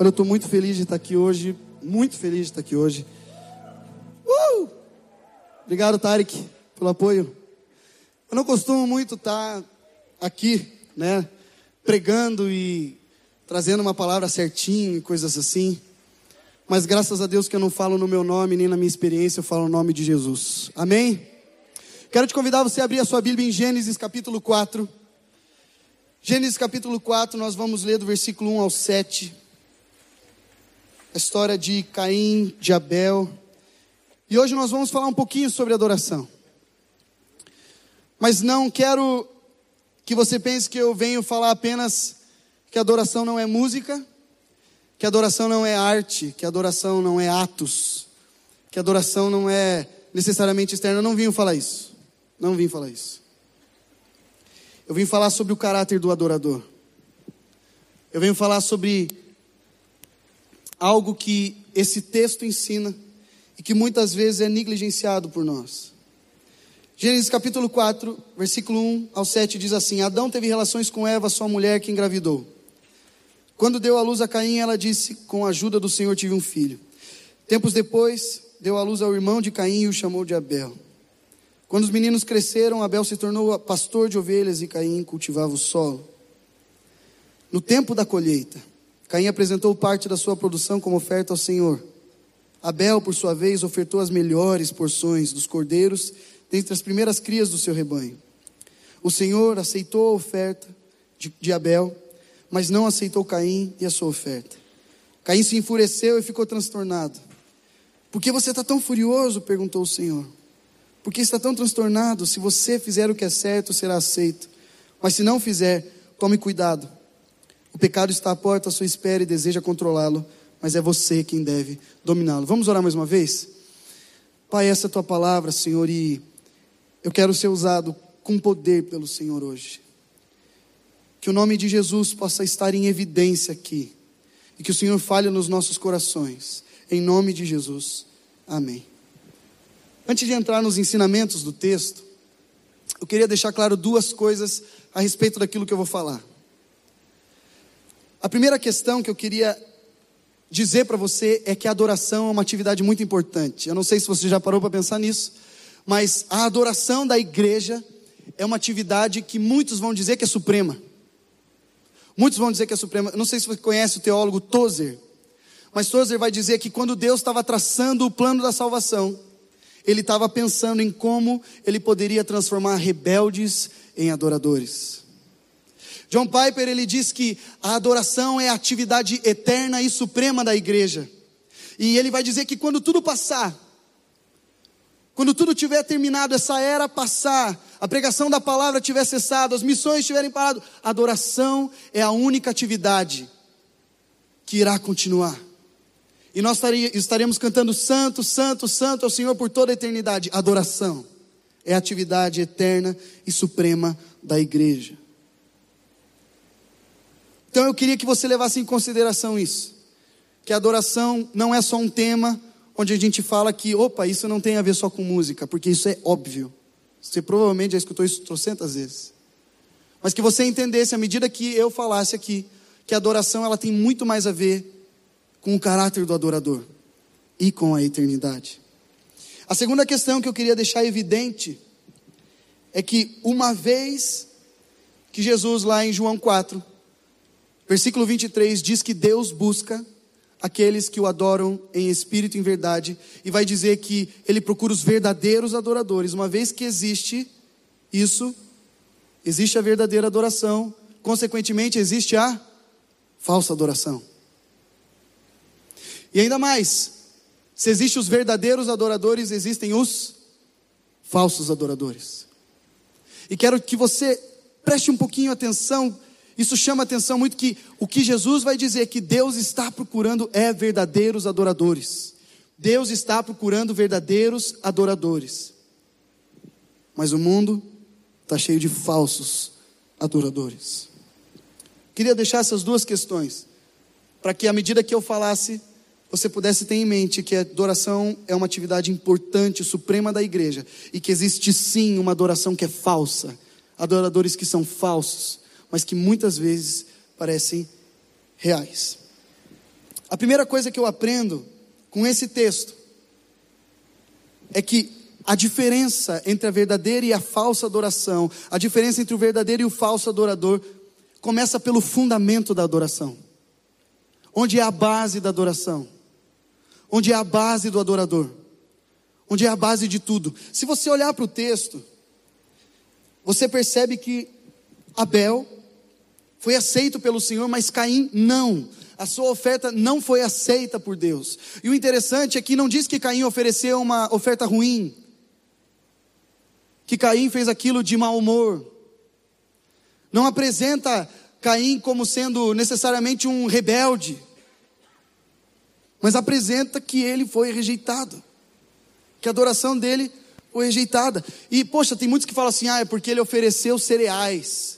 Olha, eu estou muito feliz de estar aqui hoje, muito feliz de estar aqui hoje. Uh! Obrigado, Tarek, pelo apoio. Eu não costumo muito estar aqui, né, pregando e trazendo uma palavra certinho e coisas assim. Mas graças a Deus que eu não falo no meu nome nem na minha experiência, eu falo no nome de Jesus. Amém? Quero te convidar você a abrir a sua Bíblia em Gênesis capítulo 4. Gênesis capítulo 4, nós vamos ler do versículo 1 ao 7 a história de Caim, de Abel. E hoje nós vamos falar um pouquinho sobre adoração. Mas não quero que você pense que eu venho falar apenas que adoração não é música, que adoração não é arte, que adoração não é atos, que adoração não é necessariamente externa. Eu não vim falar isso. Não vim falar isso. Eu vim falar sobre o caráter do adorador. Eu venho falar sobre algo que esse texto ensina e que muitas vezes é negligenciado por nós. Gênesis capítulo 4, versículo 1 ao 7 diz assim: Adão teve relações com Eva, sua mulher, que engravidou. Quando deu à luz a Caim, ela disse: Com a ajuda do Senhor tive um filho. Tempos depois, deu à luz ao irmão de Caim e o chamou de Abel. Quando os meninos cresceram, Abel se tornou pastor de ovelhas e Caim cultivava o solo. No tempo da colheita, Caim apresentou parte da sua produção como oferta ao Senhor. Abel, por sua vez, ofertou as melhores porções dos cordeiros dentre as primeiras crias do seu rebanho. O Senhor aceitou a oferta de, de Abel, mas não aceitou Caim e a sua oferta. Caim se enfureceu e ficou transtornado. Por que você está tão furioso? perguntou o Senhor. Por que está tão transtornado? Se você fizer o que é certo, será aceito. Mas se não fizer, tome cuidado o pecado está à porta à sua espera e deseja controlá-lo, mas é você quem deve dominá-lo. Vamos orar mais uma vez? Pai, essa é a tua palavra, Senhor, e eu quero ser usado com poder pelo Senhor hoje. Que o nome de Jesus possa estar em evidência aqui. E que o Senhor fale nos nossos corações. Em nome de Jesus. Amém. Antes de entrar nos ensinamentos do texto, eu queria deixar claro duas coisas a respeito daquilo que eu vou falar. A primeira questão que eu queria dizer para você é que a adoração é uma atividade muito importante. Eu não sei se você já parou para pensar nisso, mas a adoração da igreja é uma atividade que muitos vão dizer que é suprema. Muitos vão dizer que é suprema. Eu não sei se você conhece o teólogo Tozer, mas Tozer vai dizer que quando Deus estava traçando o plano da salvação, ele estava pensando em como ele poderia transformar rebeldes em adoradores. John Piper ele diz que a adoração é a atividade eterna e suprema da igreja. E ele vai dizer que quando tudo passar, quando tudo tiver terminado, essa era passar, a pregação da palavra tiver cessado, as missões tiverem parado, a adoração é a única atividade que irá continuar. E nós estaremos cantando Santo, Santo, Santo ao Senhor por toda a eternidade. Adoração é a atividade eterna e suprema da igreja. Então eu queria que você levasse em consideração isso. Que a adoração não é só um tema onde a gente fala que, opa, isso não tem a ver só com música, porque isso é óbvio. Você provavelmente já escutou isso trocentas vezes. Mas que você entendesse, à medida que eu falasse aqui, que a adoração ela tem muito mais a ver com o caráter do adorador e com a eternidade. A segunda questão que eu queria deixar evidente é que uma vez que Jesus, lá em João 4, Versículo 23 diz que Deus busca aqueles que o adoram em espírito e em verdade, e vai dizer que ele procura os verdadeiros adoradores. Uma vez que existe isso, existe a verdadeira adoração, consequentemente existe a falsa adoração. E ainda mais, se existem os verdadeiros adoradores, existem os falsos adoradores. E quero que você preste um pouquinho atenção isso chama atenção muito que o que Jesus vai dizer que Deus está procurando é verdadeiros adoradores. Deus está procurando verdadeiros adoradores. Mas o mundo está cheio de falsos adoradores. Queria deixar essas duas questões, para que à medida que eu falasse, você pudesse ter em mente que a adoração é uma atividade importante, suprema da igreja, e que existe sim uma adoração que é falsa, adoradores que são falsos, mas que muitas vezes parecem reais. A primeira coisa que eu aprendo com esse texto é que a diferença entre a verdadeira e a falsa adoração, a diferença entre o verdadeiro e o falso adorador, começa pelo fundamento da adoração. Onde é a base da adoração? Onde é a base do adorador? Onde é a base de tudo? Se você olhar para o texto, você percebe que Abel foi aceito pelo Senhor, mas Caim não. A sua oferta não foi aceita por Deus. E o interessante é que não diz que Caim ofereceu uma oferta ruim que Caim fez aquilo de mau humor. Não apresenta Caim como sendo necessariamente um rebelde, mas apresenta que ele foi rejeitado, que a adoração dele foi rejeitada. E, poxa, tem muitos que falam assim: ah, é porque ele ofereceu cereais.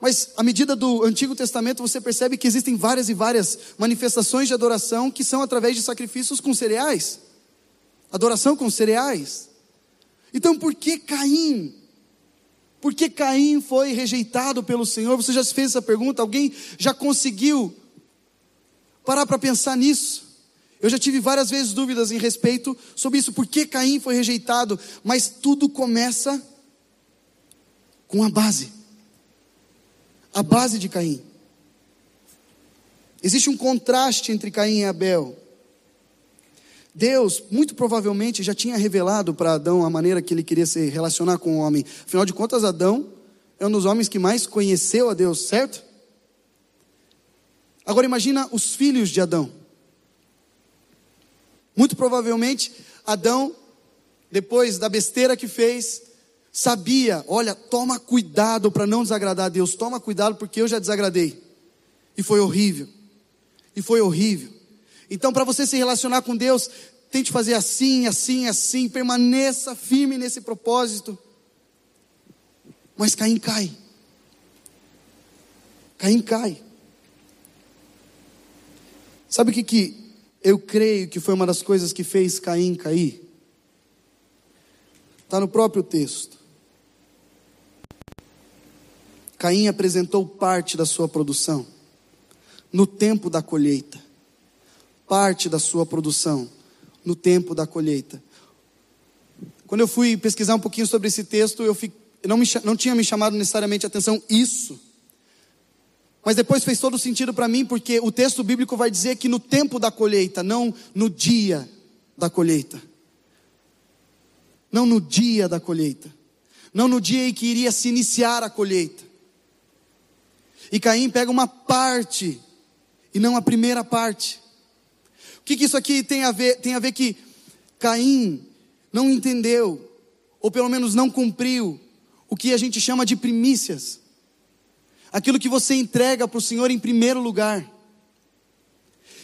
Mas, à medida do Antigo Testamento, você percebe que existem várias e várias manifestações de adoração que são através de sacrifícios com cereais. Adoração com cereais. Então por que Caim? Por que Caim foi rejeitado pelo Senhor? Você já se fez essa pergunta? Alguém já conseguiu parar para pensar nisso? Eu já tive várias vezes dúvidas em respeito sobre isso, por que Caim foi rejeitado, mas tudo começa com a base. A base de Caim. Existe um contraste entre Caim e Abel. Deus, muito provavelmente, já tinha revelado para Adão a maneira que ele queria se relacionar com o homem. Afinal de contas, Adão é um dos homens que mais conheceu a Deus, certo? Agora imagina os filhos de Adão. Muito provavelmente, Adão, depois da besteira que fez, sabia: olha, toma cuidado para não desagradar a Deus, toma cuidado porque eu já desagradei. E foi horrível. E foi horrível. Então, para você se relacionar com Deus, tente fazer assim, assim, assim, permaneça firme nesse propósito. Mas Caim cai. Caim cai. Sabe o que, que eu creio que foi uma das coisas que fez Caim cair? Está no próprio texto. Caim apresentou parte da sua produção no tempo da colheita parte da sua produção no tempo da colheita. Quando eu fui pesquisar um pouquinho sobre esse texto, eu fi, não, me, não tinha me chamado necessariamente a atenção isso. Mas depois fez todo sentido para mim, porque o texto bíblico vai dizer que no tempo da colheita, não no dia da colheita. Não no dia da colheita. Não no dia em que iria se iniciar a colheita. E Caim pega uma parte, e não a primeira parte que, que isso aqui tem a ver? Tem a ver que Caim não entendeu, ou pelo menos não cumpriu, o que a gente chama de primícias. Aquilo que você entrega para o Senhor em primeiro lugar.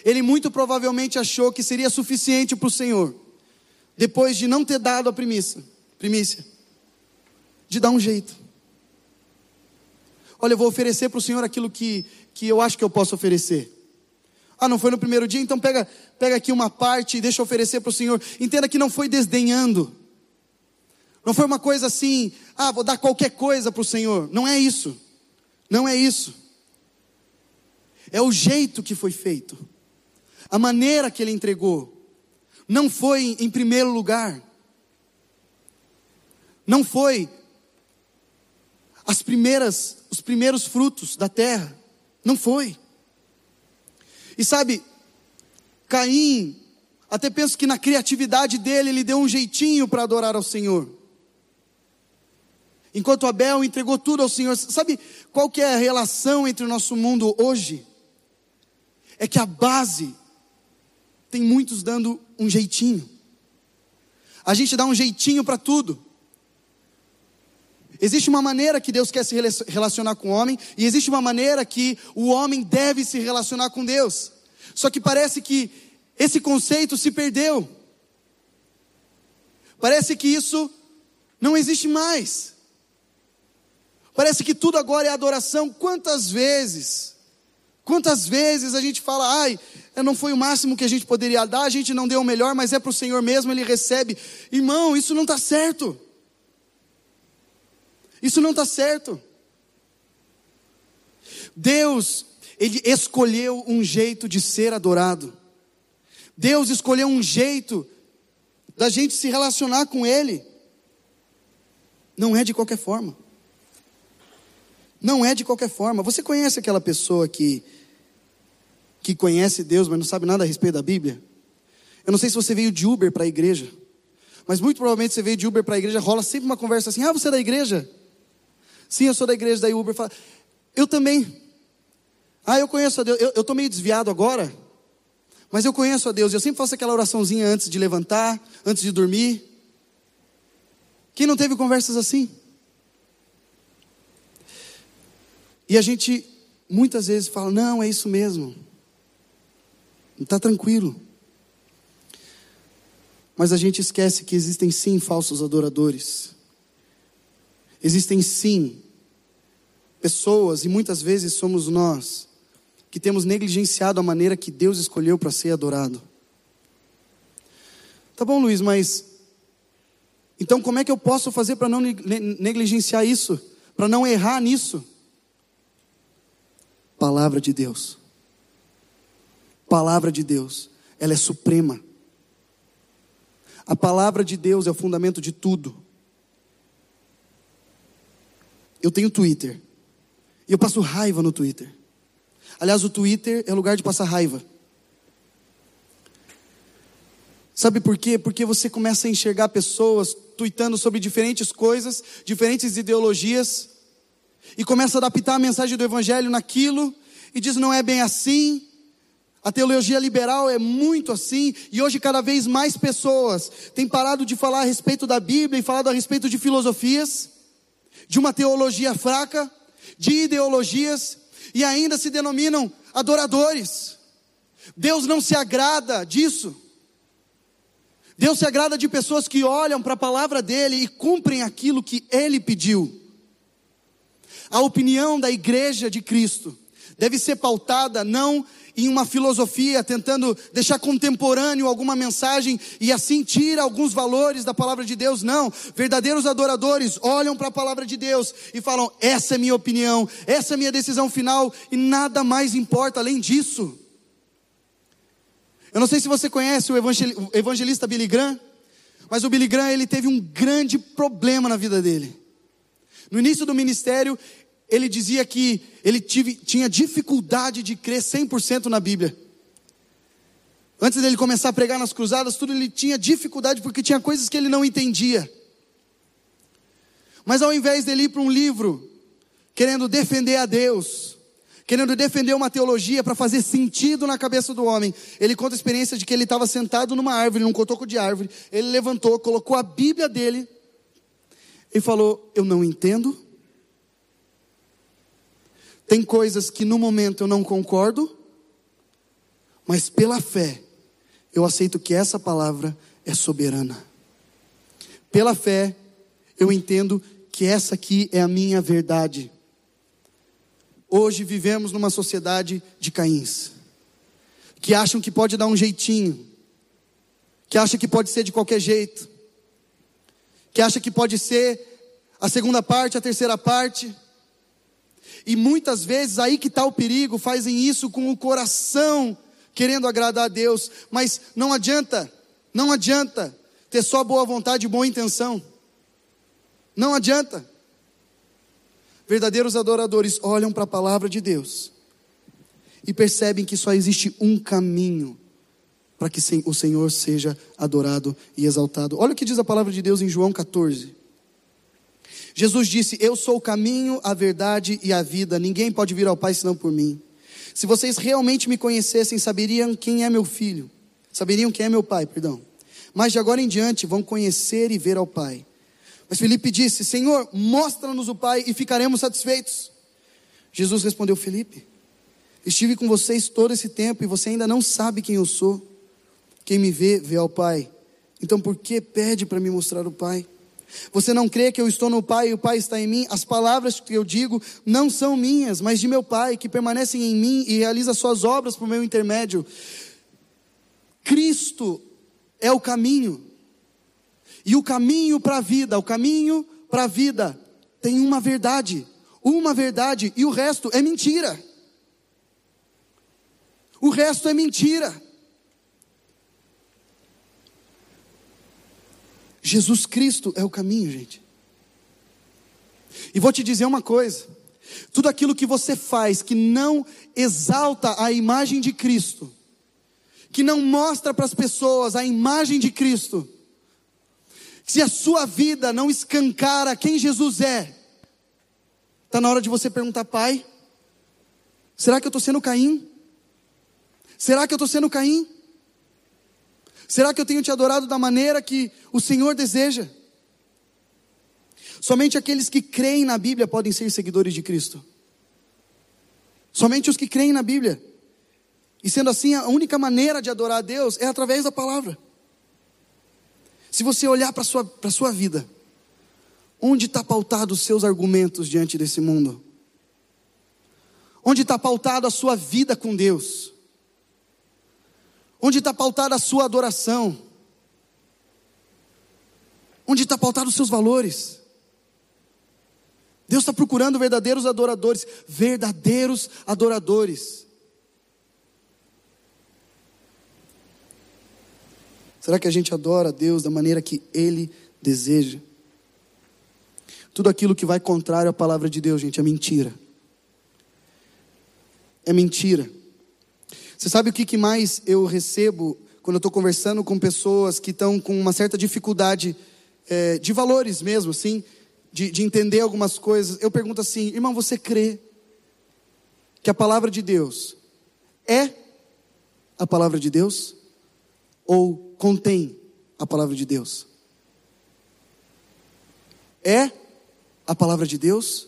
Ele muito provavelmente achou que seria suficiente para o Senhor, depois de não ter dado a primícia, primícia, de dar um jeito. Olha, eu vou oferecer para o Senhor aquilo que, que eu acho que eu posso oferecer. Ah, não foi no primeiro dia, então pega, pega aqui uma parte e deixa eu oferecer para o Senhor. Entenda que não foi desdenhando. Não foi uma coisa assim, ah, vou dar qualquer coisa para o Senhor. Não é isso. Não é isso. É o jeito que foi feito. A maneira que ele entregou. Não foi em primeiro lugar. Não foi as primeiras, os primeiros frutos da terra. Não foi. E sabe, Caim, até penso que na criatividade dele, ele deu um jeitinho para adorar ao Senhor. Enquanto Abel entregou tudo ao Senhor. Sabe qual que é a relação entre o nosso mundo hoje? É que a base tem muitos dando um jeitinho. A gente dá um jeitinho para tudo. Existe uma maneira que Deus quer se relacionar com o homem, e existe uma maneira que o homem deve se relacionar com Deus. Só que parece que esse conceito se perdeu. Parece que isso não existe mais. Parece que tudo agora é adoração. Quantas vezes, quantas vezes a gente fala, ai, não foi o máximo que a gente poderia dar, a gente não deu o melhor, mas é para o Senhor mesmo, Ele recebe. Irmão, isso não está certo. Isso não está certo. Deus, Ele escolheu um jeito de ser adorado. Deus escolheu um jeito da gente se relacionar com Ele. Não é de qualquer forma. Não é de qualquer forma. Você conhece aquela pessoa que que conhece Deus, mas não sabe nada a respeito da Bíblia? Eu não sei se você veio de Uber para a igreja, mas muito provavelmente você veio de Uber para a igreja, rola sempre uma conversa assim: "Ah, você é da igreja?" "Sim, eu sou da igreja." Daí Uber fala: "Eu também." "Ah, eu conheço a Deus. Eu estou meio desviado agora, mas eu conheço a Deus. Eu sempre faço aquela oraçãozinha antes de levantar, antes de dormir." Quem não teve conversas assim? E a gente muitas vezes fala: não, é isso mesmo, está tranquilo. Mas a gente esquece que existem sim falsos adoradores, existem sim pessoas, e muitas vezes somos nós, que temos negligenciado a maneira que Deus escolheu para ser adorado. Tá bom, Luiz, mas então como é que eu posso fazer para não negligenciar isso? Para não errar nisso? Palavra de Deus. Palavra de Deus, ela é suprema. A palavra de Deus é o fundamento de tudo. Eu tenho Twitter. E eu passo raiva no Twitter. Aliás, o Twitter é lugar de passar raiva. Sabe por quê? Porque você começa a enxergar pessoas tweetando sobre diferentes coisas, diferentes ideologias, e começa a adaptar a mensagem do Evangelho naquilo, e diz: não é bem assim. A teologia liberal é muito assim, e hoje cada vez mais pessoas têm parado de falar a respeito da Bíblia e falado a respeito de filosofias, de uma teologia fraca, de ideologias, e ainda se denominam adoradores. Deus não se agrada disso. Deus se agrada de pessoas que olham para a palavra dele e cumprem aquilo que ele pediu. A opinião da igreja de Cristo deve ser pautada não em uma filosofia, tentando deixar contemporâneo alguma mensagem e assim tira alguns valores da palavra de Deus. Não, verdadeiros adoradores olham para a palavra de Deus e falam: essa é minha opinião, essa é minha decisão final e nada mais importa além disso. Eu não sei se você conhece o evangelista Billy Graham, mas o Billy Graham ele teve um grande problema na vida dele. No início do ministério, ele dizia que ele tive, tinha dificuldade de crer 100% na Bíblia. Antes dele começar a pregar nas cruzadas, tudo ele tinha dificuldade porque tinha coisas que ele não entendia. Mas ao invés dele ir para um livro querendo defender a Deus, querendo defender uma teologia para fazer sentido na cabeça do homem, ele conta a experiência de que ele estava sentado numa árvore, num cotoco de árvore, ele levantou, colocou a Bíblia dele e falou: Eu não entendo, tem coisas que no momento eu não concordo, mas pela fé eu aceito que essa palavra é soberana. Pela fé eu entendo que essa aqui é a minha verdade. Hoje vivemos numa sociedade de caíns, que acham que pode dar um jeitinho, que acham que pode ser de qualquer jeito, que acham que pode ser a segunda parte, a terceira parte, e muitas vezes aí que está o perigo, fazem isso com o coração, querendo agradar a Deus, mas não adianta, não adianta ter só boa vontade e boa intenção. Não adianta. Verdadeiros adoradores olham para a palavra de Deus e percebem que só existe um caminho para que o Senhor seja adorado e exaltado. Olha o que diz a palavra de Deus em João 14. Jesus disse: Eu sou o caminho, a verdade e a vida. Ninguém pode vir ao Pai senão por mim. Se vocês realmente me conhecessem, saberiam quem é meu filho. Saberiam quem é meu pai, perdão. Mas de agora em diante vão conhecer e ver ao Pai. Mas Felipe disse: Senhor, mostra-nos o Pai e ficaremos satisfeitos. Jesus respondeu: Felipe, estive com vocês todo esse tempo e você ainda não sabe quem eu sou. Quem me vê, vê ao Pai. Então por que pede para me mostrar o Pai? Você não crê que eu estou no Pai e o Pai está em mim? As palavras que eu digo não são minhas, mas de meu Pai, que permanecem em mim e realiza suas obras por meu intermédio. Cristo é o caminho. E o caminho para a vida, o caminho para a vida tem uma verdade, uma verdade e o resto é mentira. O resto é mentira. Jesus Cristo é o caminho, gente. E vou te dizer uma coisa: tudo aquilo que você faz que não exalta a imagem de Cristo, que não mostra para as pessoas a imagem de Cristo, se a sua vida não escancara quem Jesus é, está na hora de você perguntar, Pai, será que eu estou sendo Caim? Será que eu estou sendo Caim? Será que eu tenho te adorado da maneira que o Senhor deseja? Somente aqueles que creem na Bíblia podem ser seguidores de Cristo. Somente os que creem na Bíblia. E sendo assim, a única maneira de adorar a Deus é através da palavra. Se você olhar para a sua, sua vida, onde está pautado os seus argumentos diante desse mundo? Onde está pautado a sua vida com Deus? Onde está pautada a sua adoração? Onde está pautado os seus valores? Deus está procurando verdadeiros adoradores, verdadeiros adoradores. Será que a gente adora a Deus da maneira que Ele deseja? Tudo aquilo que vai contrário à palavra de Deus, gente, é mentira. É mentira. Você sabe o que, que mais eu recebo quando eu estou conversando com pessoas que estão com uma certa dificuldade é, de valores mesmo, assim? de, de entender algumas coisas, eu pergunto assim: irmão, você crê que a palavra de Deus é a palavra de Deus? Ou contém a palavra de Deus? É a palavra de Deus?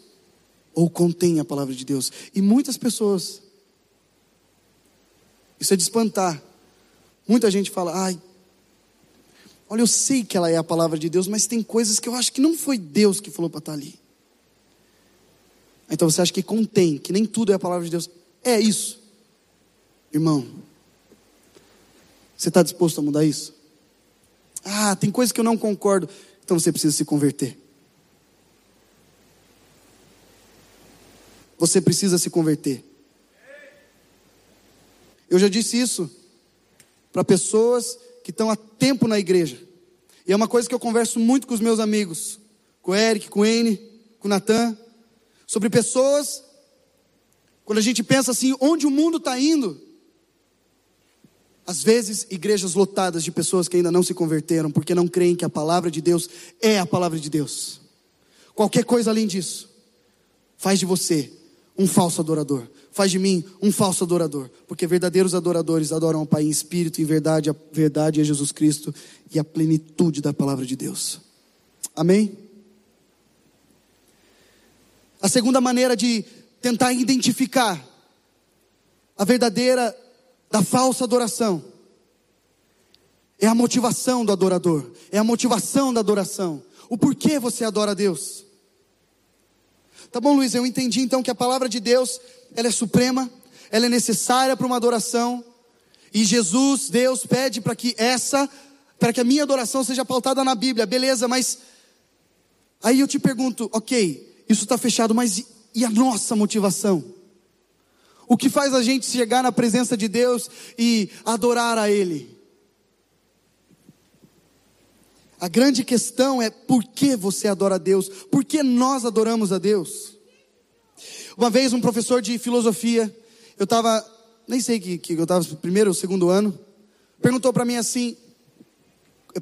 Ou contém a palavra de Deus? E muitas pessoas, isso é de espantar. Muita gente fala, ai, Olha, eu sei que ela é a palavra de Deus, mas tem coisas que eu acho que não foi Deus que falou para estar ali. Então você acha que contém, que nem tudo é a palavra de Deus. É isso. Irmão, você está disposto a mudar isso? Ah, tem coisas que eu não concordo. Então você precisa se converter. Você precisa se converter. Eu já disse isso para pessoas que estão há tempo na igreja. E é uma coisa que eu converso muito com os meus amigos, com o Eric, com o Ene, com o Natan, sobre pessoas, quando a gente pensa assim, onde o mundo está indo? Às vezes, igrejas lotadas de pessoas que ainda não se converteram, porque não creem que a palavra de Deus é a palavra de Deus. Qualquer coisa além disso, faz de você um falso adorador. Faz de mim um falso adorador. Porque verdadeiros adoradores adoram o Pai em espírito em verdade. A verdade é Jesus Cristo e a plenitude da palavra de Deus. Amém? A segunda maneira de tentar identificar a verdadeira da falsa adoração é a motivação do adorador, é a motivação da adoração. O porquê você adora a Deus. Tá bom, Luiz, eu entendi então que a palavra de Deus, ela é suprema, ela é necessária para uma adoração. E Jesus, Deus pede para que essa, para que a minha adoração seja pautada na Bíblia. Beleza, mas aí eu te pergunto, OK, isso está fechado, mas e, a nossa motivação? O que faz a gente chegar na presença de Deus e adorar a Ele? A grande questão é por que você adora a Deus? Por que nós adoramos a Deus? Uma vez um professor de filosofia, eu estava, nem sei que, que eu estava primeiro ou segundo ano, perguntou para mim assim,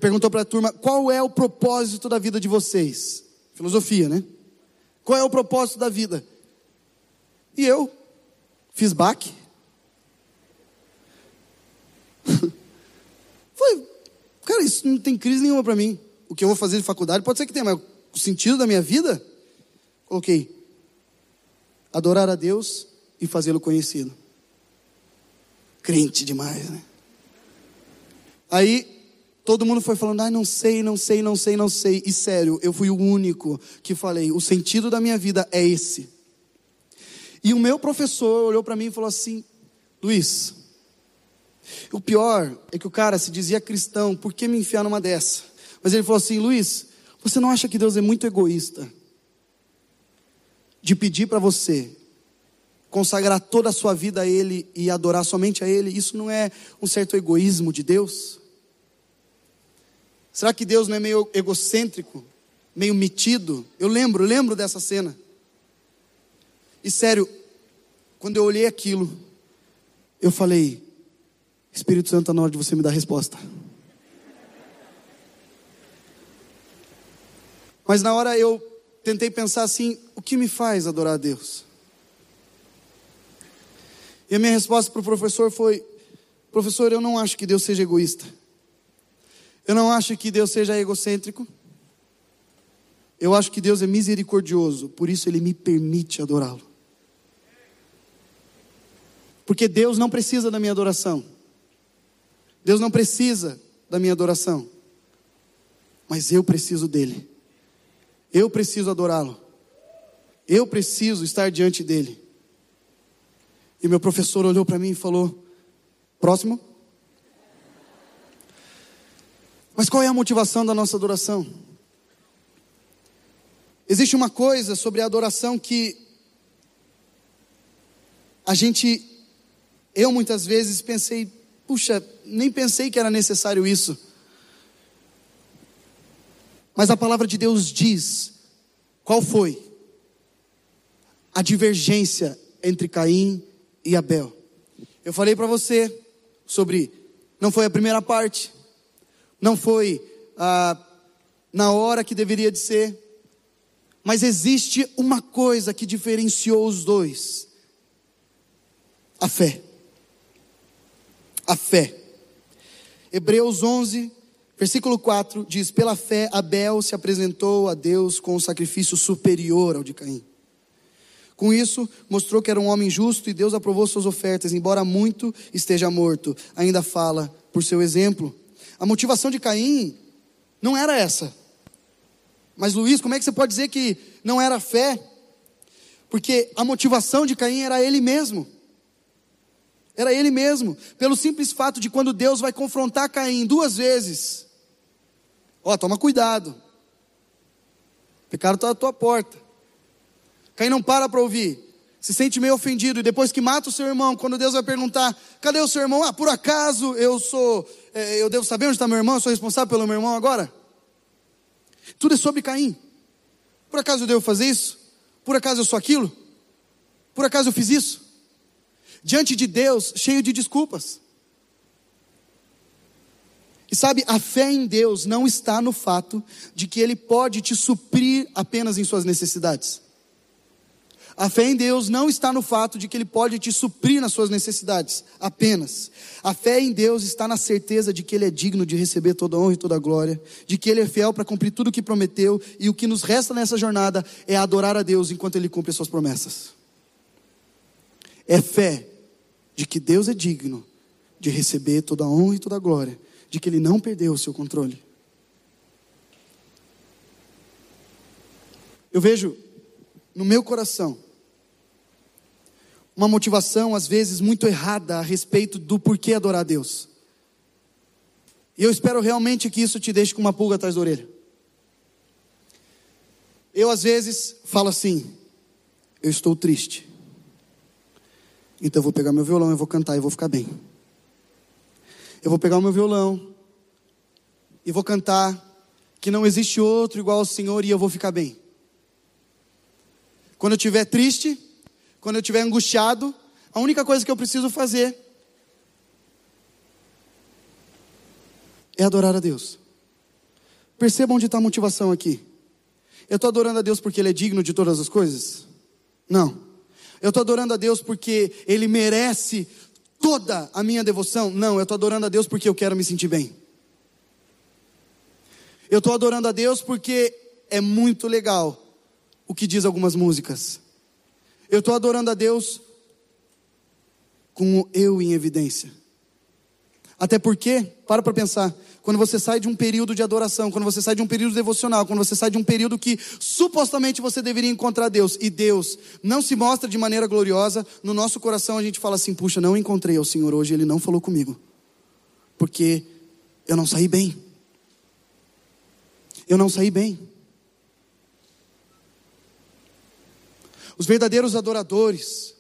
perguntou para a turma, qual é o propósito da vida de vocês? Filosofia, né? Qual é o propósito da vida? E eu fiz baque. Foi, Cara, isso não tem crise nenhuma para mim. O que eu vou fazer de faculdade pode ser que tenha, mas o sentido da minha vida, coloquei: adorar a Deus e fazê-lo conhecido. Crente demais, né? Aí todo mundo foi falando: ai, não sei, não sei, não sei, não sei. E sério, eu fui o único que falei: o sentido da minha vida é esse. E o meu professor olhou para mim e falou assim: Luiz, o pior é que o cara se dizia cristão, por que me enfiar numa dessa? Mas ele falou assim: Luiz, você não acha que Deus é muito egoísta de pedir para você consagrar toda a sua vida a Ele e adorar somente a Ele, isso não é um certo egoísmo de Deus? Será que Deus não é meio egocêntrico, meio metido? Eu lembro, lembro dessa cena. E sério, quando eu olhei aquilo, eu falei: Espírito Santo, está na hora de você me dar a resposta. Mas na hora eu tentei pensar assim: o que me faz adorar a Deus? E a minha resposta para o professor foi: professor, eu não acho que Deus seja egoísta. Eu não acho que Deus seja egocêntrico. Eu acho que Deus é misericordioso, por isso Ele me permite adorá-lo. Porque Deus não precisa da minha adoração. Deus não precisa da minha adoração. Mas eu preciso dele. Eu preciso adorá-lo. Eu preciso estar diante dele. E meu professor olhou para mim e falou: Próximo. Mas qual é a motivação da nossa adoração? Existe uma coisa sobre a adoração que a gente, eu muitas vezes pensei, puxa, nem pensei que era necessário isso. Mas a palavra de Deus diz qual foi a divergência entre Caim e Abel. Eu falei para você sobre, não foi a primeira parte, não foi ah, na hora que deveria de ser, mas existe uma coisa que diferenciou os dois: a fé. A fé. Hebreus 11, versículo 4 diz: Pela fé, Abel se apresentou a Deus com um sacrifício superior ao de Caim. Com isso, mostrou que era um homem justo e Deus aprovou suas ofertas, embora muito esteja morto, ainda fala por seu exemplo. A motivação de Caim não era essa. Mas Luiz, como é que você pode dizer que não era fé? Porque a motivação de Caim era ele mesmo. Era ele mesmo, pelo simples fato de quando Deus vai confrontar Caim duas vezes. Ó, oh, toma cuidado. O pecado está à tua porta. Caim não para para ouvir. Se sente meio ofendido. E depois que mata o seu irmão, quando Deus vai perguntar: cadê o seu irmão? Ah, por acaso eu sou. É, eu devo saber onde está meu irmão? Eu sou responsável pelo meu irmão agora? Tudo é sobre Caim. Por acaso eu devo fazer isso? Por acaso eu sou aquilo? Por acaso eu fiz isso? Diante de Deus, cheio de desculpas. E sabe, a fé em Deus não está no fato de que Ele pode te suprir apenas em suas necessidades. A fé em Deus não está no fato de que Ele pode te suprir nas suas necessidades, apenas. A fé em Deus está na certeza de que Ele é digno de receber toda a honra e toda a glória, de que Ele é fiel para cumprir tudo o que prometeu, e o que nos resta nessa jornada é adorar a Deus enquanto Ele cumpre as suas promessas. É fé de que Deus é digno de receber toda a honra e toda a glória, de que Ele não perdeu o seu controle. Eu vejo no meu coração uma motivação, às vezes, muito errada a respeito do porquê adorar a Deus. E eu espero realmente que isso te deixe com uma pulga atrás da orelha. Eu, às vezes, falo assim: eu estou triste. Então eu vou pegar meu violão, eu vou cantar e vou ficar bem. Eu vou pegar o meu violão e vou cantar que não existe outro igual ao Senhor e eu vou ficar bem. Quando eu estiver triste, quando eu estiver angustiado, a única coisa que eu preciso fazer é adorar a Deus. Perceba onde está a motivação aqui. Eu estou adorando a Deus porque Ele é digno de todas as coisas? Não. Eu estou adorando a Deus porque Ele merece toda a minha devoção? Não, eu estou adorando a Deus porque eu quero me sentir bem. Eu estou adorando a Deus porque é muito legal o que diz algumas músicas. Eu estou adorando a Deus com o eu em evidência. Até porque, para para pensar, quando você sai de um período de adoração, quando você sai de um período devocional, quando você sai de um período que supostamente você deveria encontrar Deus e Deus não se mostra de maneira gloriosa, no nosso coração a gente fala assim: puxa, não encontrei o Senhor hoje, Ele não falou comigo, porque eu não saí bem. Eu não saí bem. Os verdadeiros adoradores,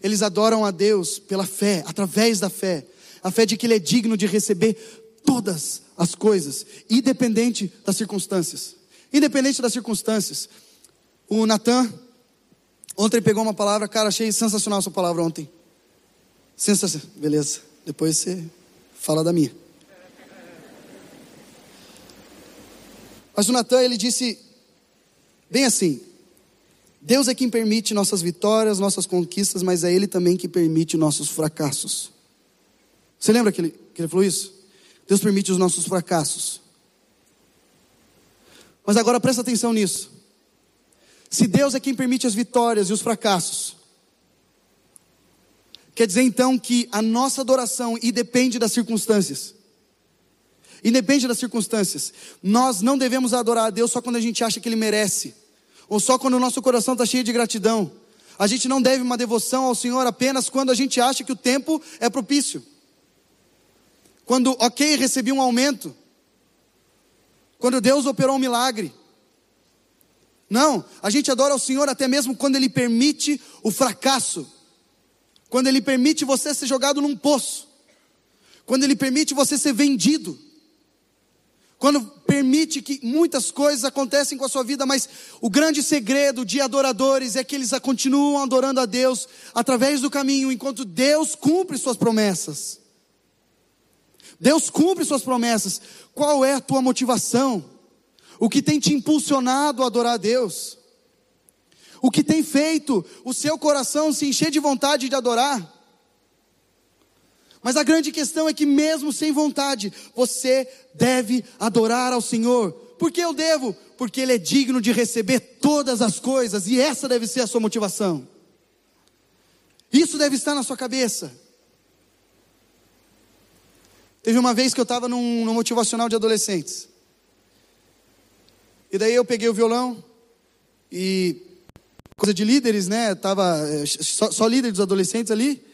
eles adoram a Deus pela fé, através da fé, a fé de que Ele é digno de receber todas as coisas, independente das circunstâncias. Independente das circunstâncias. O Natan, ontem pegou uma palavra, cara, achei sensacional essa palavra ontem. Sensacional, beleza. Depois você fala da minha. Mas o Natan, ele disse bem assim: Deus é quem permite nossas vitórias, nossas conquistas, mas é Ele também que permite nossos fracassos. Você lembra que ele, que ele falou isso? Deus permite os nossos fracassos. Mas agora presta atenção nisso. Se Deus é quem permite as vitórias e os fracassos, quer dizer então que a nossa adoração independe das circunstâncias. Independe das circunstâncias. Nós não devemos adorar a Deus só quando a gente acha que Ele merece ou só quando o nosso coração está cheio de gratidão. A gente não deve uma devoção ao Senhor apenas quando a gente acha que o tempo é propício. Quando, ok, recebi um aumento. Quando Deus operou um milagre. Não, a gente adora ao Senhor até mesmo quando Ele permite o fracasso. Quando Ele permite você ser jogado num poço. Quando Ele permite você ser vendido quando permite que muitas coisas acontecem com a sua vida, mas o grande segredo de adoradores é que eles continuam adorando a Deus através do caminho, enquanto Deus cumpre suas promessas. Deus cumpre suas promessas. Qual é a tua motivação? O que tem te impulsionado a adorar a Deus? O que tem feito o seu coração se encher de vontade de adorar? Mas a grande questão é que, mesmo sem vontade, você deve adorar ao Senhor. Por que eu devo? Porque Ele é digno de receber todas as coisas, e essa deve ser a sua motivação. Isso deve estar na sua cabeça. Teve uma vez que eu estava num, num motivacional de adolescentes. E daí eu peguei o violão e coisa de líderes, né? Tava eh, só, só líder dos adolescentes ali.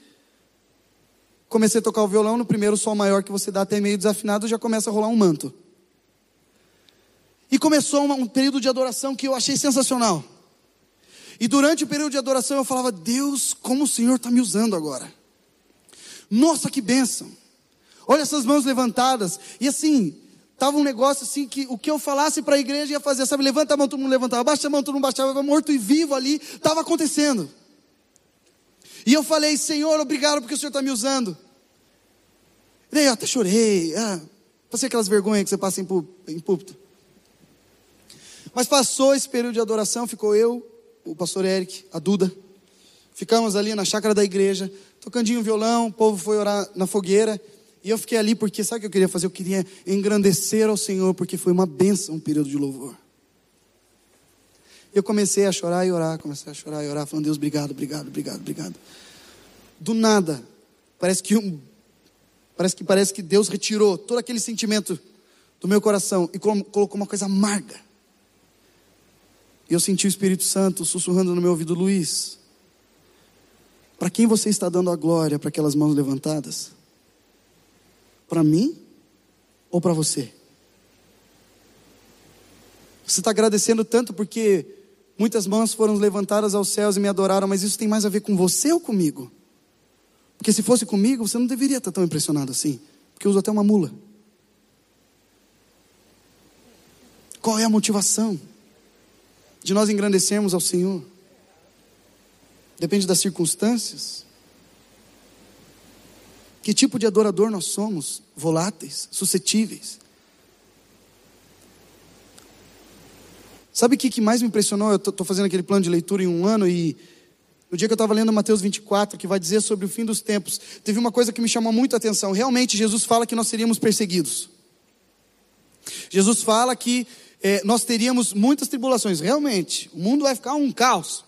Comecei a tocar o violão, no primeiro sol maior que você dá até meio desafinado, já começa a rolar um manto. E começou um período de adoração que eu achei sensacional. E durante o período de adoração eu falava, Deus, como o Senhor está me usando agora. Nossa, que bênção. Olha essas mãos levantadas. E assim, estava um negócio assim que o que eu falasse para a igreja ia fazer, sabe? Levanta a mão, todo mundo levantava, baixa a mão, todo mundo baixava, morto e vivo ali, estava acontecendo. E eu falei, Senhor, obrigado porque o Senhor está me usando. E daí eu até chorei, ah, passei aquelas vergonhas que você passa em, em púlpito. Mas passou esse período de adoração, ficou eu, o pastor Eric, a Duda. Ficamos ali na chácara da igreja, tocandinho violão, o povo foi orar na fogueira. E eu fiquei ali porque, sabe o que eu queria fazer? Eu queria engrandecer ao Senhor, porque foi uma benção um período de louvor. Eu comecei a chorar e orar, comecei a chorar e orar, falando, Deus, obrigado, obrigado, obrigado, obrigado. Do nada, parece que um, parece que parece que Deus retirou todo aquele sentimento do meu coração e colocou uma coisa amarga. E eu senti o Espírito Santo sussurrando no meu ouvido, Luiz, para quem você está dando a glória para aquelas mãos levantadas? Para mim ou para você? Você está agradecendo tanto porque Muitas mãos foram levantadas aos céus e me adoraram, mas isso tem mais a ver com você ou comigo? Porque se fosse comigo, você não deveria estar tão impressionado assim, porque eu uso até uma mula. Qual é a motivação de nós engrandecermos ao Senhor? Depende das circunstâncias. Que tipo de adorador nós somos? Voláteis, suscetíveis. Sabe o que, mais me impressionou? Eu estou fazendo aquele plano de leitura em um ano e no dia que eu estava lendo Mateus 24, que vai dizer sobre o fim dos tempos, teve uma coisa que me chamou muito a atenção. Realmente, Jesus fala que nós seríamos perseguidos. Jesus fala que é, nós teríamos muitas tribulações. Realmente, o mundo vai ficar um caos.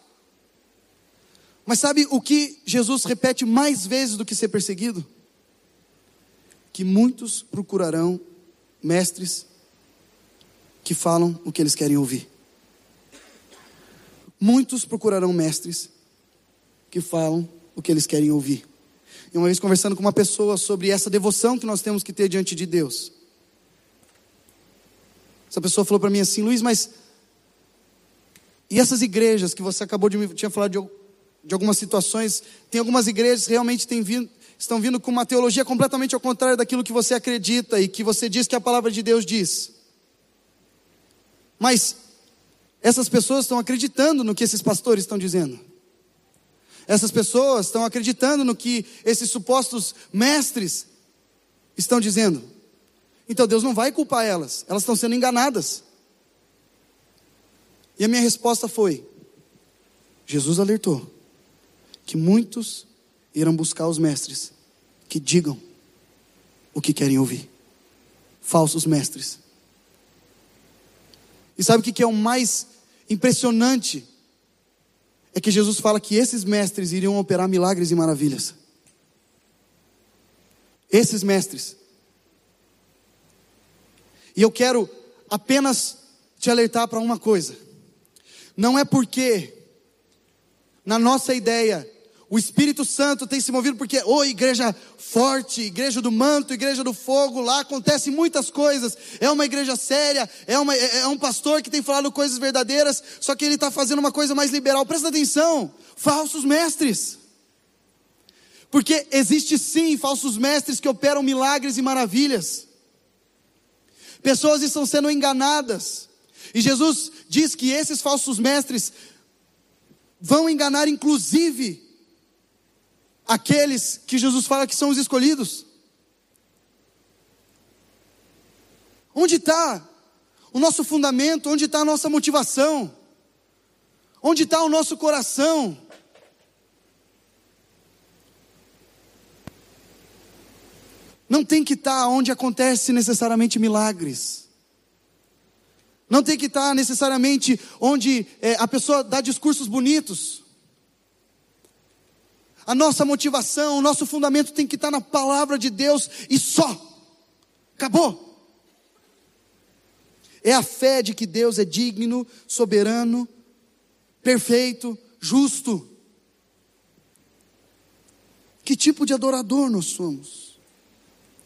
Mas sabe o que Jesus repete mais vezes do que ser perseguido? Que muitos procurarão mestres que falam o que eles querem ouvir. Muitos procurarão mestres que falam o que eles querem ouvir. E uma vez conversando com uma pessoa sobre essa devoção que nós temos que ter diante de Deus. Essa pessoa falou para mim assim, Luiz, mas e essas igrejas que você acabou de me tinha falado de, de algumas situações, tem algumas igrejas que realmente têm vindo, estão vindo com uma teologia completamente ao contrário daquilo que você acredita e que você diz que a palavra de Deus diz. Mas essas pessoas estão acreditando no que esses pastores estão dizendo. Essas pessoas estão acreditando no que esses supostos mestres estão dizendo. Então Deus não vai culpar elas, elas estão sendo enganadas. E a minha resposta foi: Jesus alertou que muitos irão buscar os mestres que digam o que querem ouvir. Falsos mestres. E sabe o que é o mais impressionante? É que Jesus fala que esses mestres iriam operar milagres e maravilhas. Esses mestres. E eu quero apenas te alertar para uma coisa. Não é porque, na nossa ideia, o Espírito Santo tem se movido porque, ô oh, igreja forte, igreja do manto, igreja do fogo, lá acontecem muitas coisas. É uma igreja séria, é, uma, é, é um pastor que tem falado coisas verdadeiras, só que ele está fazendo uma coisa mais liberal. Presta atenção, falsos mestres. Porque existe sim falsos mestres que operam milagres e maravilhas. Pessoas estão sendo enganadas. E Jesus diz que esses falsos mestres vão enganar inclusive aqueles que Jesus fala que são os escolhidos? Onde está o nosso fundamento? Onde está a nossa motivação? Onde está o nosso coração? Não tem que estar tá onde acontece necessariamente milagres. Não tem que estar necessariamente onde é, a pessoa dá discursos bonitos. A nossa motivação, o nosso fundamento tem que estar na palavra de Deus e só. Acabou. É a fé de que Deus é digno, soberano, perfeito, justo. Que tipo de adorador nós somos?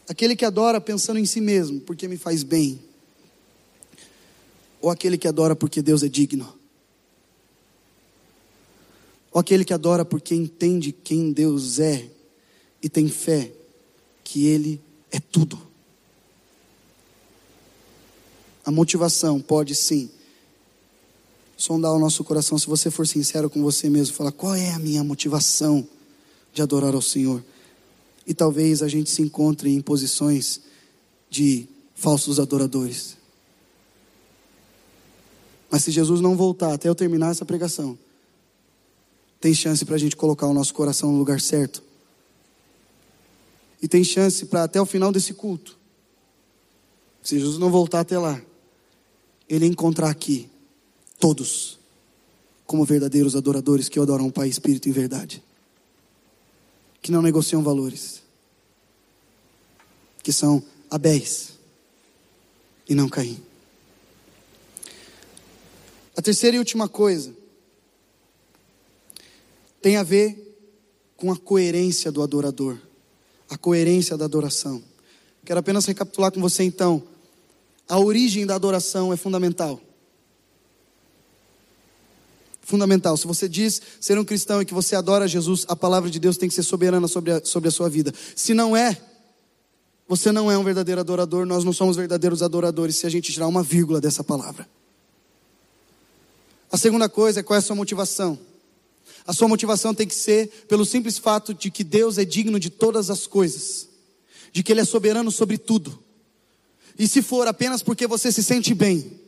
Aquele que adora pensando em si mesmo, porque me faz bem. Ou aquele que adora porque Deus é digno? Ou aquele que adora porque entende quem Deus é e tem fé que Ele é tudo. A motivação pode sim sondar o nosso coração. Se você for sincero com você mesmo, falar qual é a minha motivação de adorar ao Senhor. E talvez a gente se encontre em posições de falsos adoradores. Mas se Jesus não voltar até eu terminar essa pregação, tem chance para a gente colocar o nosso coração no lugar certo. E tem chance para até o final desse culto, se Jesus não voltar até lá, ele encontrar aqui todos como verdadeiros adoradores que adoram o Pai Espírito em verdade, que não negociam valores, que são Abéis e não Caim. A terceira e última coisa tem a ver com a coerência do adorador, a coerência da adoração. Quero apenas recapitular com você então. A origem da adoração é fundamental. Fundamental. Se você diz ser um cristão e que você adora Jesus, a palavra de Deus tem que ser soberana sobre a, sobre a sua vida. Se não é, você não é um verdadeiro adorador, nós não somos verdadeiros adoradores se a gente tirar uma vírgula dessa palavra. A segunda coisa é qual é a sua motivação. A sua motivação tem que ser pelo simples fato de que Deus é digno de todas as coisas, de que Ele é soberano sobre tudo. E se for apenas porque você se sente bem,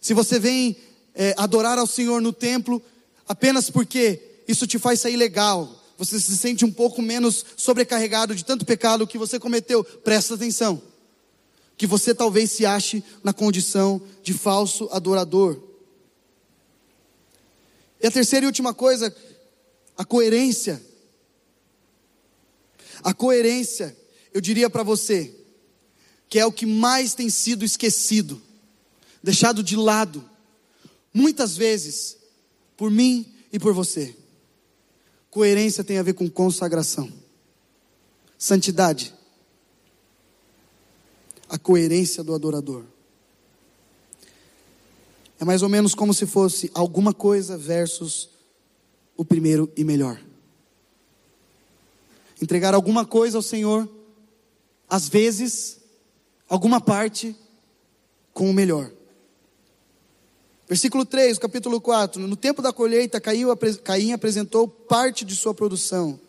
se você vem é, adorar ao Senhor no templo apenas porque isso te faz sair legal, você se sente um pouco menos sobrecarregado de tanto pecado que você cometeu, presta atenção, que você talvez se ache na condição de falso adorador. E a terceira e última coisa, a coerência. A coerência, eu diria para você, que é o que mais tem sido esquecido, deixado de lado, muitas vezes, por mim e por você. Coerência tem a ver com consagração, santidade, a coerência do adorador. É mais ou menos como se fosse alguma coisa versus o primeiro e melhor. Entregar alguma coisa ao Senhor, às vezes, alguma parte, com o melhor. Versículo 3, capítulo 4. No tempo da colheita, Caim apresentou parte de sua produção.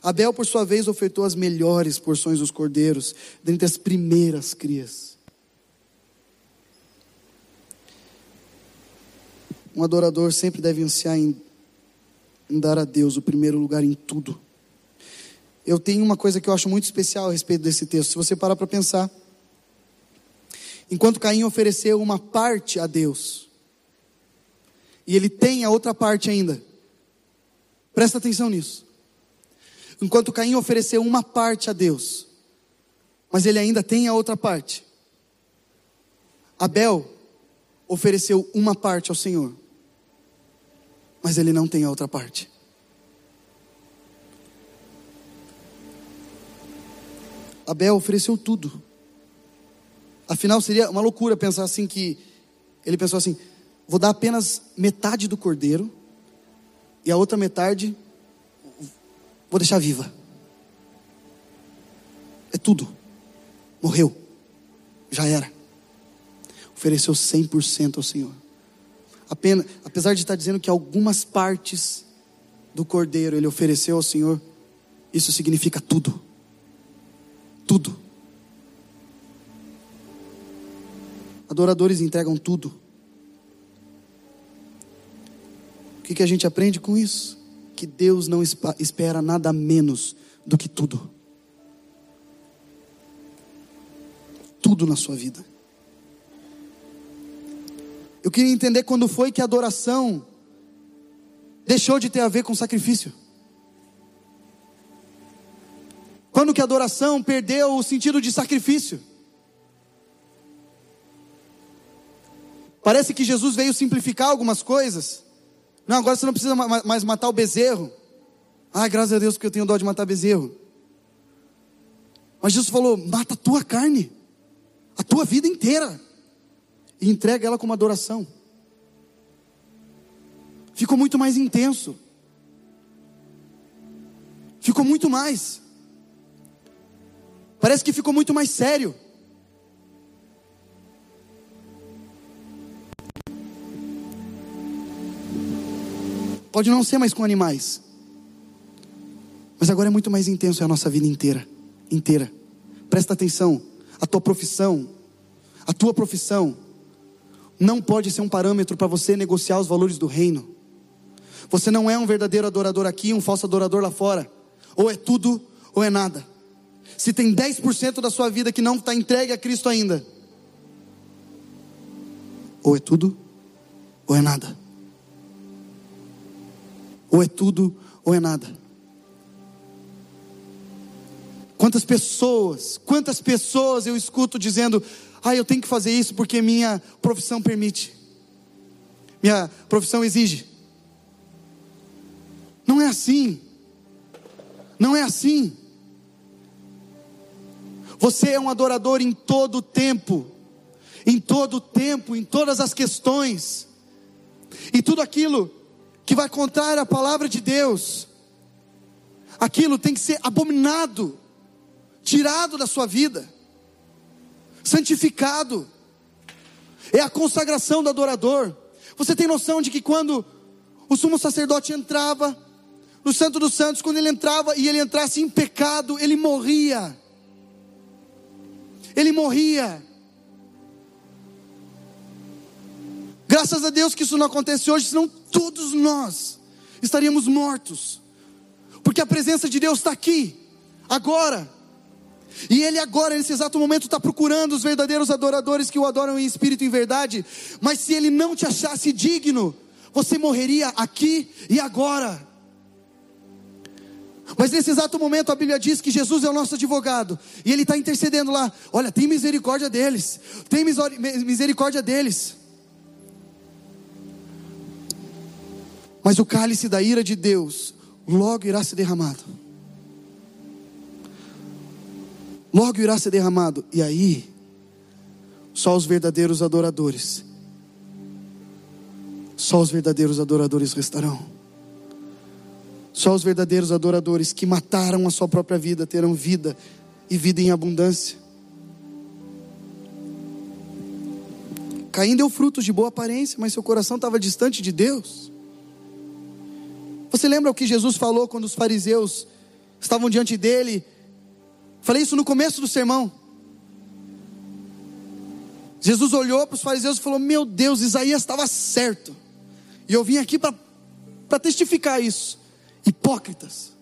Abel, por sua vez, ofertou as melhores porções dos cordeiros, dentre as primeiras crias. Um adorador sempre deve ansiar em, em dar a Deus o primeiro lugar em tudo. Eu tenho uma coisa que eu acho muito especial a respeito desse texto. Se você parar para pensar, enquanto Caim ofereceu uma parte a Deus, e ele tem a outra parte ainda, presta atenção nisso. Enquanto Caim ofereceu uma parte a Deus, mas ele ainda tem a outra parte. Abel ofereceu uma parte ao Senhor, mas ele não tem a outra parte. Abel ofereceu tudo. Afinal, seria uma loucura pensar assim que ele pensou assim: vou dar apenas metade do cordeiro e a outra metade Vou deixar viva. É tudo. Morreu. Já era. Ofereceu 100% ao Senhor. Apenas, apesar de estar dizendo que algumas partes do cordeiro ele ofereceu ao Senhor, isso significa tudo. Tudo. Adoradores entregam tudo. O que, que a gente aprende com isso? que Deus não espera nada menos do que tudo. Tudo na sua vida. Eu queria entender quando foi que a adoração deixou de ter a ver com sacrifício. Quando que a adoração perdeu o sentido de sacrifício? Parece que Jesus veio simplificar algumas coisas. Não, agora você não precisa mais matar o bezerro. Ai, graças a Deus que eu tenho dó de matar bezerro. Mas Jesus falou: mata a tua carne, a tua vida inteira, e entrega ela como adoração. Ficou muito mais intenso. Ficou muito mais. Parece que ficou muito mais sério. Pode não ser mais com animais. Mas agora é muito mais intenso é a nossa vida inteira, inteira. Presta atenção, a tua profissão, a tua profissão não pode ser um parâmetro para você negociar os valores do reino. Você não é um verdadeiro adorador aqui, um falso adorador lá fora. Ou é tudo ou é nada. Se tem 10% da sua vida que não está entregue a Cristo ainda, ou é tudo ou é nada. Ou é tudo ou é nada. Quantas pessoas, quantas pessoas eu escuto dizendo: "Ah, eu tenho que fazer isso porque minha profissão permite. Minha profissão exige". Não é assim. Não é assim. Você é um adorador em todo o tempo, em todo o tempo, em todas as questões. E tudo aquilo que vai contar a palavra de Deus, aquilo tem que ser abominado, tirado da sua vida, santificado. É a consagração do adorador. Você tem noção de que quando o sumo sacerdote entrava no Santo dos Santos, quando ele entrava e ele entrasse em pecado, ele morria. Ele morria. Graças a Deus que isso não acontece hoje, senão todos nós estaríamos mortos. Porque a presença de Deus está aqui, agora. E Ele agora, nesse exato momento, está procurando os verdadeiros adoradores que o adoram em espírito e em verdade. Mas se Ele não te achasse digno, você morreria aqui e agora. Mas nesse exato momento a Bíblia diz que Jesus é o nosso advogado e Ele está intercedendo lá. Olha, tem misericórdia deles, tem misericórdia deles. Mas o cálice da ira de Deus logo irá ser derramado. Logo irá ser derramado. E aí, só os verdadeiros adoradores, só os verdadeiros adoradores restarão. Só os verdadeiros adoradores que mataram a sua própria vida terão vida e vida em abundância. Caim deu frutos de boa aparência, mas seu coração estava distante de Deus. Você lembra o que Jesus falou quando os fariseus estavam diante dele? Falei isso no começo do sermão. Jesus olhou para os fariseus e falou: Meu Deus, Isaías estava certo. E eu vim aqui para testificar isso. Hipócritas.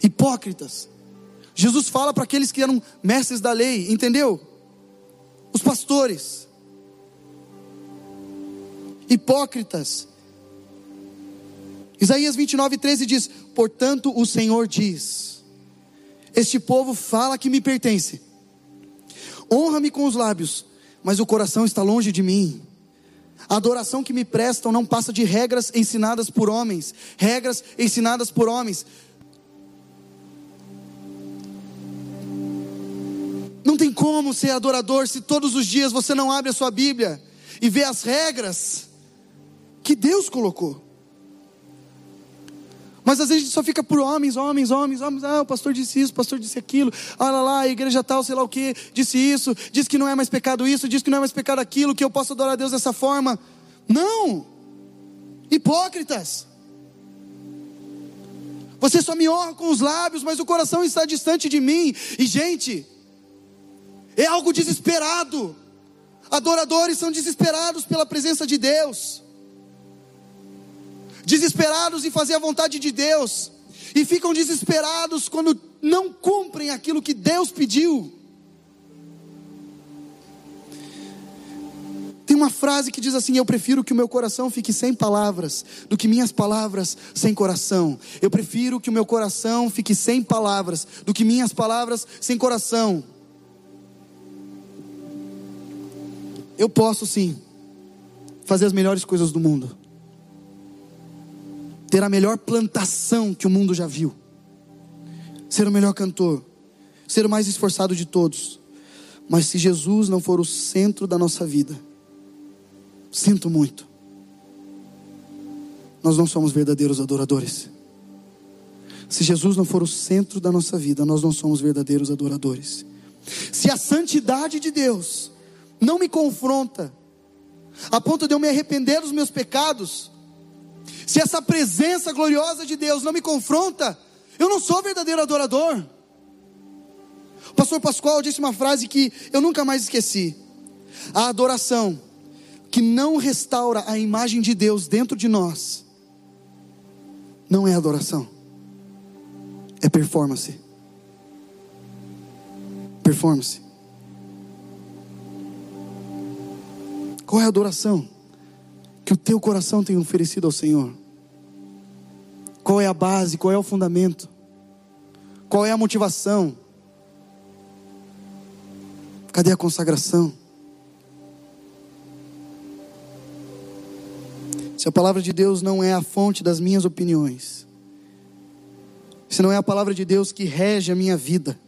Hipócritas. Jesus fala para aqueles que eram mestres da lei, entendeu? Os pastores. Hipócritas. Isaías 29, 13 diz: Portanto, o Senhor diz: Este povo fala que me pertence honra-me com os lábios, mas o coração está longe de mim. A adoração que me prestam não passa de regras ensinadas por homens, regras ensinadas por homens. Não tem como ser adorador se todos os dias você não abre a sua Bíblia e vê as regras que Deus colocou. Mas às vezes a gente só fica por homens, homens, homens, homens. Ah, o pastor disse isso, o pastor disse aquilo. Olha lá, lá, a igreja tal, sei lá o que, disse isso, disse que não é mais pecado isso, disse que não é mais pecado aquilo, que eu posso adorar a Deus dessa forma. Não! Hipócritas! Você só me honra com os lábios, mas o coração está distante de mim. E, gente, é algo desesperado. Adoradores são desesperados pela presença de Deus desesperados em fazer a vontade de Deus, e ficam desesperados quando não cumprem aquilo que Deus pediu. Tem uma frase que diz assim: Eu prefiro que o meu coração fique sem palavras do que minhas palavras sem coração. Eu prefiro que o meu coração fique sem palavras do que minhas palavras sem coração. Eu posso sim fazer as melhores coisas do mundo ter a melhor plantação que o mundo já viu, ser o melhor cantor, ser o mais esforçado de todos. Mas se Jesus não for o centro da nossa vida, sinto muito, nós não somos verdadeiros adoradores. Se Jesus não for o centro da nossa vida, nós não somos verdadeiros adoradores. Se a santidade de Deus não me confronta, a ponto de eu me arrepender dos meus pecados, se essa presença gloriosa de Deus não me confronta, eu não sou verdadeiro adorador. O pastor Pascoal disse uma frase que eu nunca mais esqueci: a adoração que não restaura a imagem de Deus dentro de nós, não é adoração, é performance. Performance. Qual é a adoração? que o teu coração tem oferecido ao Senhor? Qual é a base? Qual é o fundamento? Qual é a motivação? Cadê a consagração? Se a palavra de Deus não é a fonte das minhas opiniões, se não é a palavra de Deus que rege a minha vida,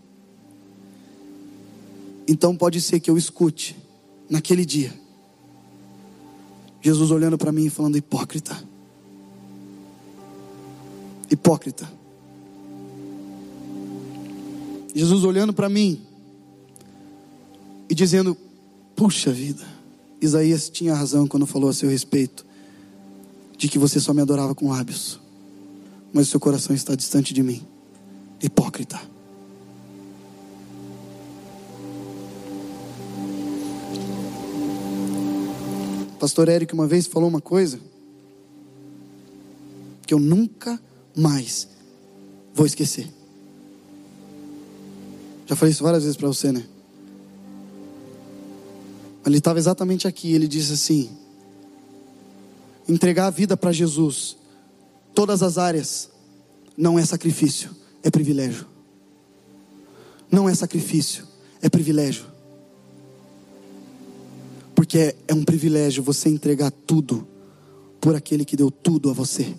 então pode ser que eu escute naquele dia Jesus olhando para mim e falando: hipócrita. Hipócrita. Jesus olhando para mim e dizendo: Puxa vida, Isaías tinha razão quando falou a seu respeito, de que você só me adorava com lábios, mas seu coração está distante de mim. Hipócrita. Pastor Eric uma vez falou uma coisa que eu nunca mais vou esquecer. Já falei isso várias vezes para você, né? Ele estava exatamente aqui. Ele disse assim: entregar a vida para Jesus, todas as áreas, não é sacrifício, é privilégio. Não é sacrifício, é privilégio. Porque é, é um privilégio você entregar tudo por aquele que deu tudo a você.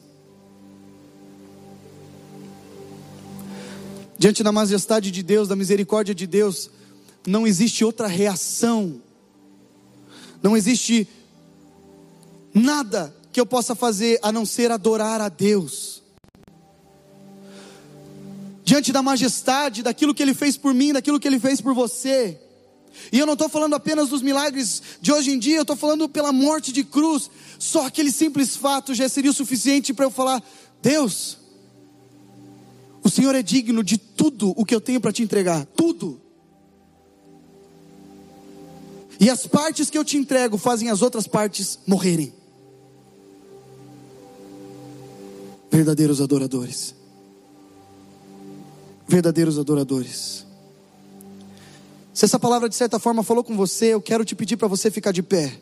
Diante da majestade de Deus, da misericórdia de Deus, não existe outra reação, não existe nada que eu possa fazer a não ser adorar a Deus. Diante da majestade, daquilo que Ele fez por mim, daquilo que Ele fez por você. E eu não estou falando apenas dos milagres de hoje em dia, eu estou falando pela morte de cruz. Só aquele simples fato já seria o suficiente para eu falar: Deus, o Senhor é digno de tudo o que eu tenho para te entregar, tudo. E as partes que eu te entrego fazem as outras partes morrerem. Verdadeiros adoradores. Verdadeiros adoradores. Se essa palavra de certa forma falou com você, eu quero te pedir para você ficar de pé.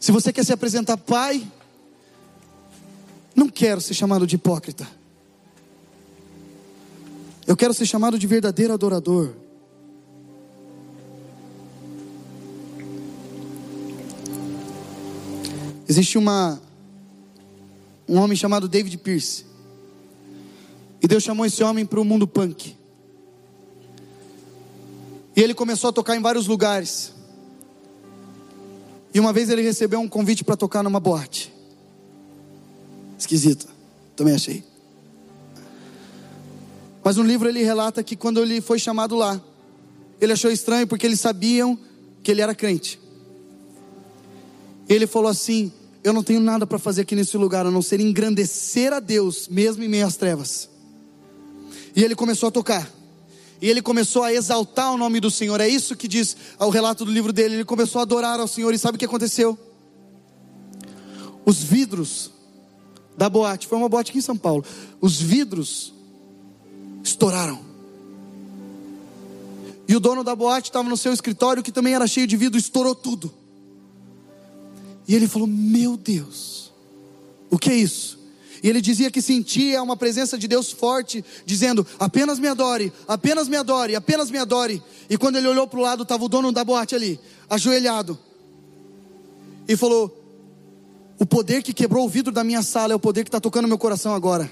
Se você quer se apresentar pai, não quero ser chamado de hipócrita. Eu quero ser chamado de verdadeiro adorador. Existe uma um homem chamado David Pierce. E Deus chamou esse homem para o mundo punk. E ele começou a tocar em vários lugares. E uma vez ele recebeu um convite para tocar numa boate. Esquisito, também achei. Mas no livro ele relata que quando ele foi chamado lá, ele achou estranho porque eles sabiam que ele era crente. Ele falou assim: Eu não tenho nada para fazer aqui nesse lugar a não ser engrandecer a Deus, mesmo em meio às trevas. E ele começou a tocar. E ele começou a exaltar o nome do Senhor. É isso que diz o relato do livro dele. Ele começou a adorar ao Senhor. E sabe o que aconteceu? Os vidros da boate, foi uma boate aqui em São Paulo. Os vidros estouraram. E o dono da boate estava no seu escritório, que também era cheio de vidro, estourou tudo. E ele falou: Meu Deus, o que é isso? E ele dizia que sentia uma presença de Deus forte, dizendo: apenas me adore, apenas me adore, apenas me adore. E quando ele olhou para o lado, estava o dono da boate ali, ajoelhado, e falou: O poder que quebrou o vidro da minha sala é o poder que está tocando meu coração agora.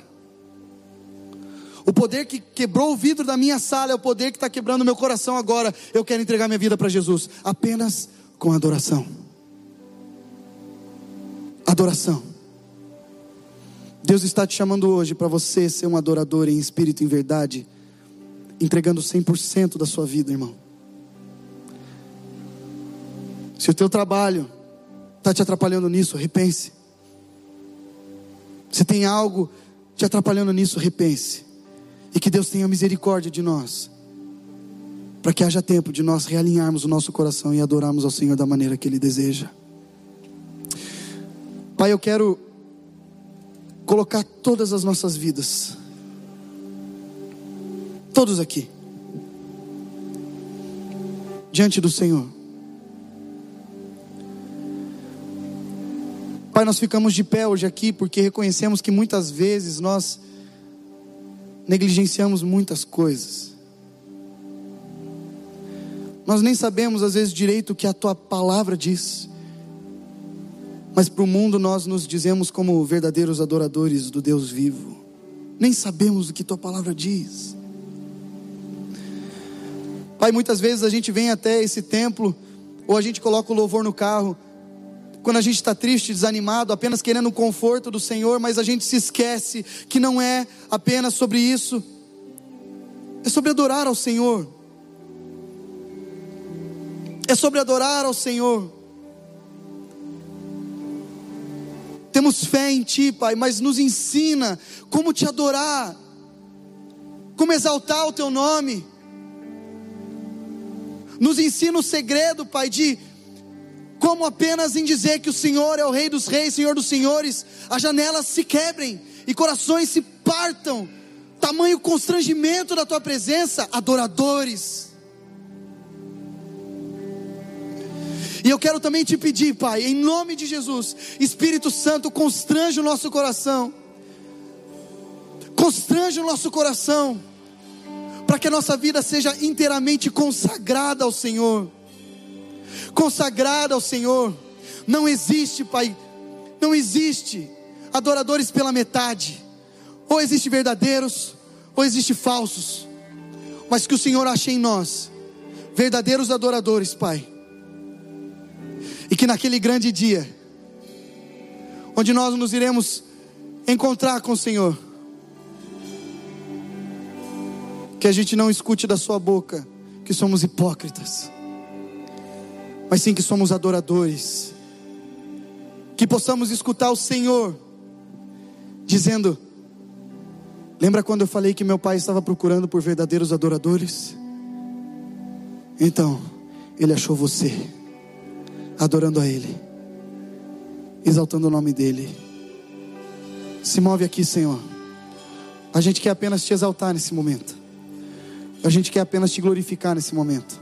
O poder que quebrou o vidro da minha sala é o poder que está quebrando meu coração agora. Eu quero entregar minha vida para Jesus, apenas com adoração. Adoração. Deus está te chamando hoje para você ser um adorador em espírito e em verdade, entregando 100% da sua vida, irmão. Se o teu trabalho está te atrapalhando nisso, repense. Se tem algo te atrapalhando nisso, repense. E que Deus tenha misericórdia de nós, para que haja tempo de nós realinharmos o nosso coração e adorarmos ao Senhor da maneira que Ele deseja. Pai, eu quero colocar todas as nossas vidas, todos aqui, diante do Senhor. Pai, nós ficamos de pé hoje aqui porque reconhecemos que muitas vezes nós negligenciamos muitas coisas. Nós nem sabemos às vezes direito o que a tua palavra diz. Mas para o mundo nós nos dizemos como verdadeiros adoradores do Deus vivo. Nem sabemos o que tua palavra diz. Pai, muitas vezes a gente vem até esse templo, ou a gente coloca o louvor no carro, quando a gente está triste, desanimado, apenas querendo o conforto do Senhor, mas a gente se esquece que não é apenas sobre isso, é sobre adorar ao Senhor, é sobre adorar ao Senhor. Temos fé em Ti, Pai, mas nos ensina como te adorar, como exaltar o Teu nome. Nos ensina o segredo, Pai, de como apenas em dizer que o Senhor é o Rei dos Reis, Senhor dos Senhores, as janelas se quebrem e corações se partam. Tamanho constrangimento da Tua presença, adoradores E eu quero também te pedir, Pai, em nome de Jesus, Espírito Santo, constrange o nosso coração. Constrange o nosso coração, para que a nossa vida seja inteiramente consagrada ao Senhor. Consagrada ao Senhor. Não existe, Pai, não existe adoradores pela metade. Ou existe verdadeiros, ou existe falsos. Mas que o Senhor ache em nós verdadeiros adoradores, Pai e que naquele grande dia onde nós nos iremos encontrar com o Senhor. Que a gente não escute da Sua boca que somos hipócritas, mas sim que somos adoradores. Que possamos escutar o Senhor dizendo: Lembra quando eu falei que meu pai estava procurando por verdadeiros adoradores? Então, ele achou você, adorando a Ele, exaltando o nome dEle. Se move aqui, Senhor. A gente quer apenas te exaltar nesse momento. A gente quer apenas te glorificar nesse momento.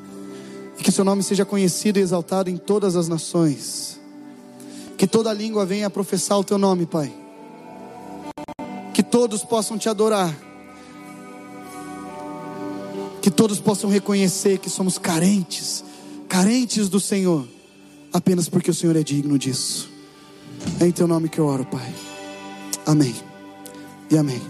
E que seu nome seja conhecido e exaltado em todas as nações. Que toda língua venha a professar o teu nome, Pai. Que todos possam te adorar. Que todos possam reconhecer que somos carentes, carentes do Senhor, apenas porque o Senhor é digno disso. É em teu nome que eu oro, Pai. Amém. E amém.